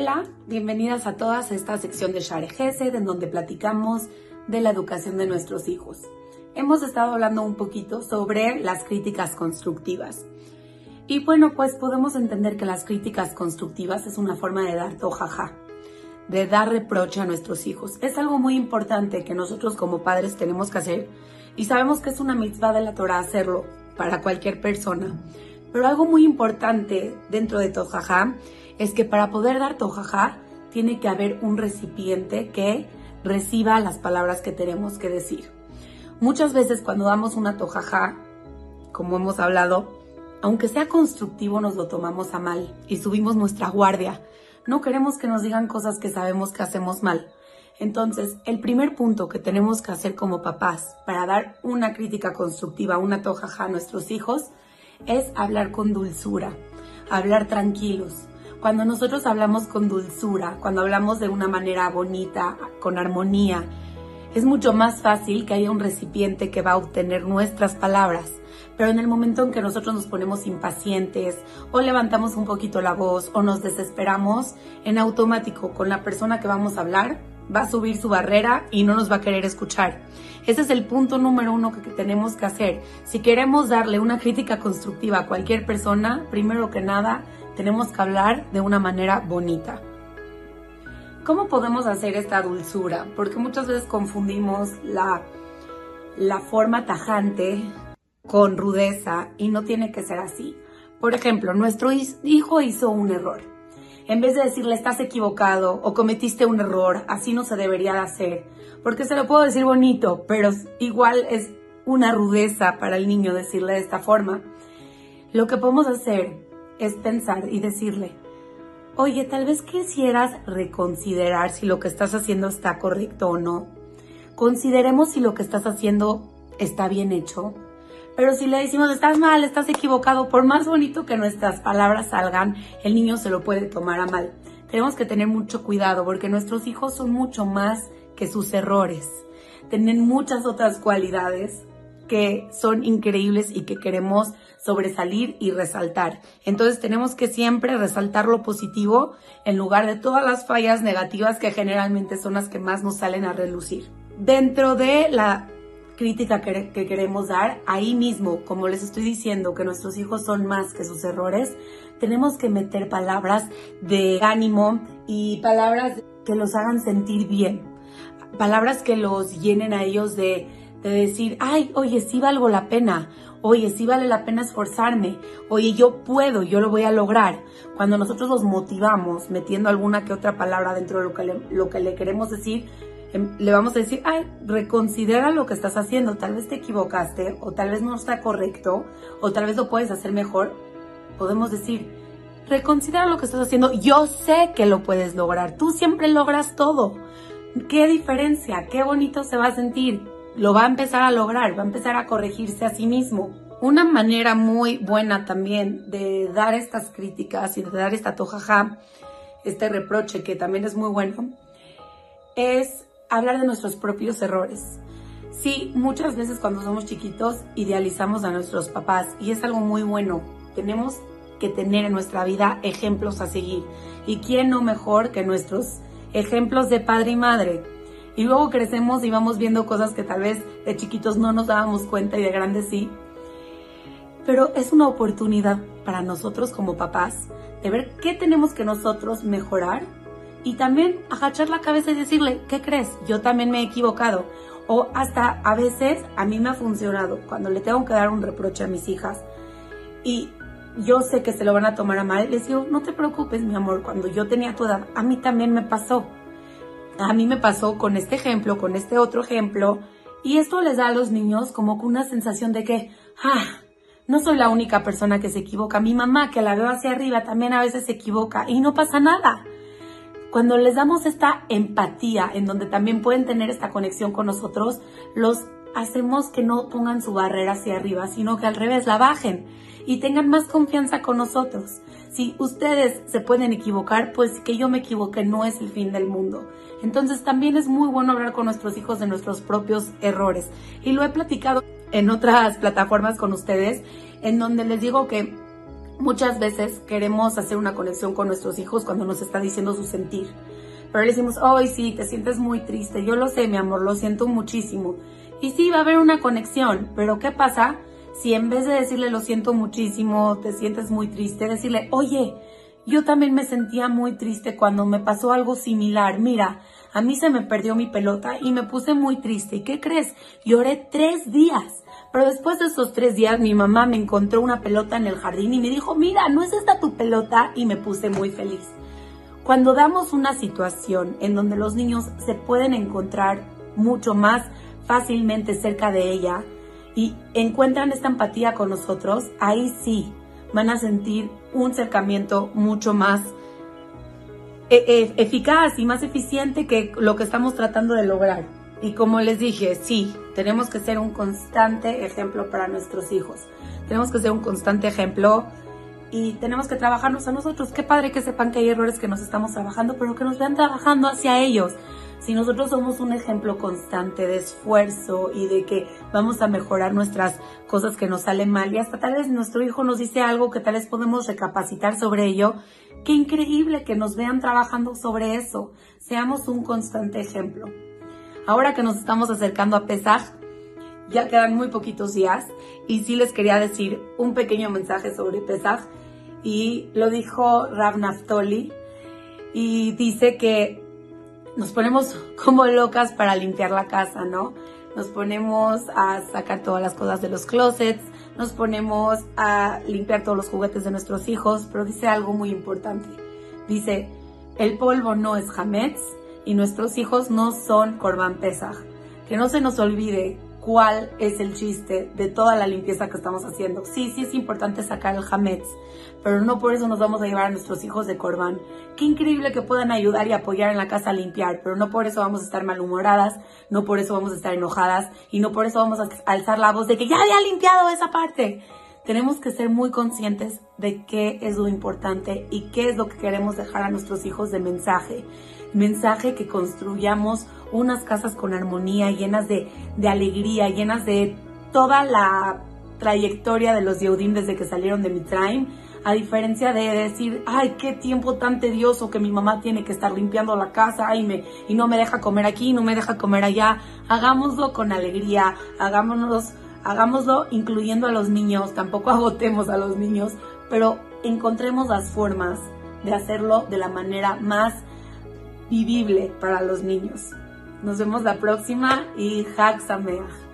Hola, bienvenidas a todas a esta sección de Share Gesed en donde platicamos de la educación de nuestros hijos. Hemos estado hablando un poquito sobre las críticas constructivas. Y bueno, pues podemos entender que las críticas constructivas es una forma de dar tojaja, de dar reproche a nuestros hijos. Es algo muy importante que nosotros como padres tenemos que hacer y sabemos que es una mitzvah de la Torah hacerlo para cualquier persona. Pero algo muy importante dentro de tojaja es que para poder dar tojaja tiene que haber un recipiente que reciba las palabras que tenemos que decir. Muchas veces cuando damos una tojaja, como hemos hablado, aunque sea constructivo nos lo tomamos a mal y subimos nuestra guardia. No queremos que nos digan cosas que sabemos que hacemos mal. Entonces, el primer punto que tenemos que hacer como papás para dar una crítica constructiva, una tojaja a nuestros hijos, es hablar con dulzura, hablar tranquilos. Cuando nosotros hablamos con dulzura, cuando hablamos de una manera bonita, con armonía, es mucho más fácil que haya un recipiente que va a obtener nuestras palabras. Pero en el momento en que nosotros nos ponemos impacientes o levantamos un poquito la voz o nos desesperamos, en automático con la persona que vamos a hablar va a subir su barrera y no nos va a querer escuchar. Ese es el punto número uno que tenemos que hacer. Si queremos darle una crítica constructiva a cualquier persona, primero que nada, tenemos que hablar de una manera bonita. ¿Cómo podemos hacer esta dulzura? Porque muchas veces confundimos la, la forma tajante con rudeza y no tiene que ser así. Por ejemplo, nuestro hijo hizo un error en vez de decirle estás equivocado o cometiste un error, así no se debería de hacer, porque se lo puedo decir bonito, pero igual es una rudeza para el niño decirle de esta forma. Lo que podemos hacer es pensar y decirle, oye, tal vez quisieras reconsiderar si lo que estás haciendo está correcto o no. Consideremos si lo que estás haciendo está bien hecho pero si le decimos, estás mal, estás equivocado, por más bonito que nuestras palabras salgan, el niño se lo puede tomar a mal. Tenemos que tener mucho cuidado porque nuestros hijos son mucho más que sus errores. Tienen muchas otras cualidades que son increíbles y que queremos sobresalir y resaltar. Entonces tenemos que siempre resaltar lo positivo en lugar de todas las fallas negativas que generalmente son las que más nos salen a relucir. Dentro de la crítica que, queremos dar, ahí mismo, como les estoy diciendo, que nuestros hijos son más que sus errores, tenemos que meter palabras de ánimo y palabras que los hagan sentir bien. Palabras que los llenen a ellos de, de decir, ay, oye, sí valgo la pena, oye, sí vale la pena esforzarme, oye, yo puedo, yo lo voy a lograr. Cuando nosotros los motivamos metiendo alguna que otra palabra dentro de lo que lo que le queremos decir, le vamos a decir, ay, reconsidera lo que estás haciendo, tal vez te equivocaste, o tal vez no está correcto, o tal vez lo puedes hacer mejor. Podemos decir, reconsidera lo que estás haciendo, yo sé que lo puedes lograr, tú siempre logras todo. ¿Qué diferencia? ¿Qué bonito se va a sentir? Lo va a empezar a lograr, va a empezar a corregirse a sí mismo. Una manera muy buena también de dar estas críticas y de dar esta tojaja, este reproche que también es muy bueno, es hablar de nuestros propios errores. Sí, muchas veces cuando somos chiquitos idealizamos a nuestros papás y es algo muy bueno. Tenemos que tener en nuestra vida ejemplos a seguir. ¿Y quién no mejor que nuestros ejemplos de padre y madre? Y luego crecemos y vamos viendo cosas que tal vez de chiquitos no nos dábamos cuenta y de grandes sí. Pero es una oportunidad para nosotros como papás de ver qué tenemos que nosotros mejorar y también agachar la cabeza y decirle, ¿qué crees? Yo también me he equivocado. O hasta a veces a mí me ha funcionado cuando le tengo que dar un reproche a mis hijas y yo sé que se lo van a tomar a mal, les digo, no te preocupes, mi amor, cuando yo tenía tu edad, a mí también me pasó. A mí me pasó con este ejemplo, con este otro ejemplo, y esto les da a los niños como una sensación de que, ah, no soy la única persona que se equivoca. Mi mamá, que la veo hacia arriba, también a veces se equivoca y no pasa nada. Cuando les damos esta empatía, en donde también pueden tener esta conexión con nosotros, los hacemos que no pongan su barrera hacia arriba, sino que al revés la bajen y tengan más confianza con nosotros. Si ustedes se pueden equivocar, pues que yo me equivoque no es el fin del mundo. Entonces también es muy bueno hablar con nuestros hijos de nuestros propios errores. Y lo he platicado en otras plataformas con ustedes, en donde les digo que Muchas veces queremos hacer una conexión con nuestros hijos cuando nos está diciendo su sentir. Pero le decimos, hoy sí, te sientes muy triste. Yo lo sé, mi amor, lo siento muchísimo. Y sí, va a haber una conexión. Pero ¿qué pasa si en vez de decirle lo siento muchísimo, te sientes muy triste, decirle, oye, yo también me sentía muy triste cuando me pasó algo similar. Mira, a mí se me perdió mi pelota y me puse muy triste. ¿Y qué crees? Lloré tres días. Pero después de esos tres días mi mamá me encontró una pelota en el jardín y me dijo, mira, ¿no es esta tu pelota? Y me puse muy feliz. Cuando damos una situación en donde los niños se pueden encontrar mucho más fácilmente cerca de ella y encuentran esta empatía con nosotros, ahí sí van a sentir un acercamiento mucho más e-, e-, eficaz y más eficiente que lo que estamos tratando de lograr. Y como les dije, sí, tenemos que ser un constante ejemplo para nuestros hijos. Tenemos que ser un constante ejemplo y tenemos que trabajarnos a nosotros. Qué padre que sepan que hay errores que nos estamos trabajando, pero que nos vean trabajando hacia ellos. Si nosotros somos un ejemplo constante de esfuerzo y de que vamos a mejorar nuestras cosas que nos salen mal y hasta tal vez nuestro hijo nos dice algo que tal vez podemos recapacitar sobre ello, qué increíble que nos vean trabajando sobre eso. Seamos un constante ejemplo. Ahora que nos estamos acercando a Pesaj, ya quedan muy poquitos días y sí les quería decir un pequeño mensaje sobre Pesaj y lo dijo Rav Naftoli y dice que nos ponemos como locas para limpiar la casa, ¿no? Nos ponemos a sacar todas las cosas de los closets, nos ponemos a limpiar todos los juguetes de nuestros hijos, pero dice algo muy importante. Dice, el polvo no es hametz, y nuestros hijos no son Corban Pesach. Que no se nos olvide cuál es el chiste de toda la limpieza que estamos haciendo. Sí, sí es importante sacar el hametz, pero no por eso nos vamos a llevar a nuestros hijos de Corban. Qué increíble que puedan ayudar y apoyar en la casa a limpiar, pero no por eso vamos a estar malhumoradas, no por eso vamos a estar enojadas y no por eso vamos a alzar la voz de que ya había limpiado esa parte. Tenemos que ser muy conscientes de qué es lo importante y qué es lo que queremos dejar a nuestros hijos de mensaje mensaje que construyamos unas casas con armonía, llenas de, alegría, llenas de toda la trayectoria de los Yehudim desde que salieron de Mitraim, a diferencia de decir, ay, qué tiempo tan tedioso que mi mamá tiene que estar limpiando la casa y, me, y no me deja comer aquí, no me deja comer allá. Hagámoslo con alegría, hagámonos, hagámoslo incluyendo a los niños, tampoco agotemos a los niños, pero encontremos las formas de hacerlo de la manera más vivible para los niños. Nos vemos la próxima y Sameach.